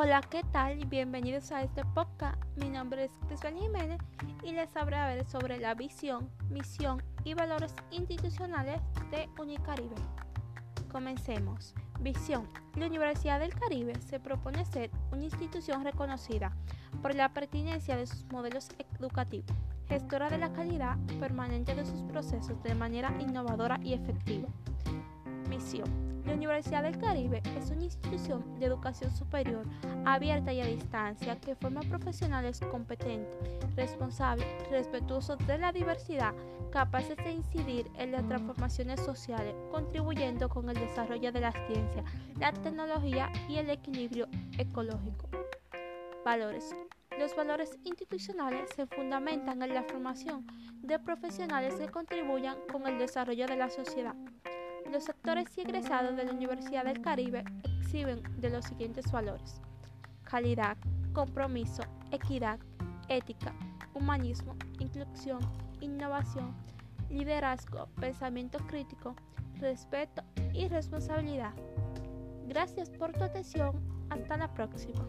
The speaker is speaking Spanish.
Hola, ¿qué tal? Bienvenidos a este podcast. Mi nombre es Cristal Jiménez y les hablaré sobre la visión, misión y valores institucionales de Unicaribe. Comencemos. Visión. La Universidad del Caribe se propone ser una institución reconocida por la pertinencia de sus modelos educativos, gestora de la calidad permanente de sus procesos de manera innovadora y efectiva. La Universidad del Caribe es una institución de educación superior abierta y a distancia que forma profesionales competentes, responsables, respetuosos de la diversidad, capaces de incidir en las transformaciones sociales, contribuyendo con el desarrollo de la ciencia, la tecnología y el equilibrio ecológico. Valores. Los valores institucionales se fundamentan en la formación de profesionales que contribuyan con el desarrollo de la sociedad. Los sectores y egresados de la Universidad del Caribe exhiben de los siguientes valores. Calidad, compromiso, equidad, ética, humanismo, inclusión, innovación, liderazgo, pensamiento crítico, respeto y responsabilidad. Gracias por tu atención. Hasta la próxima.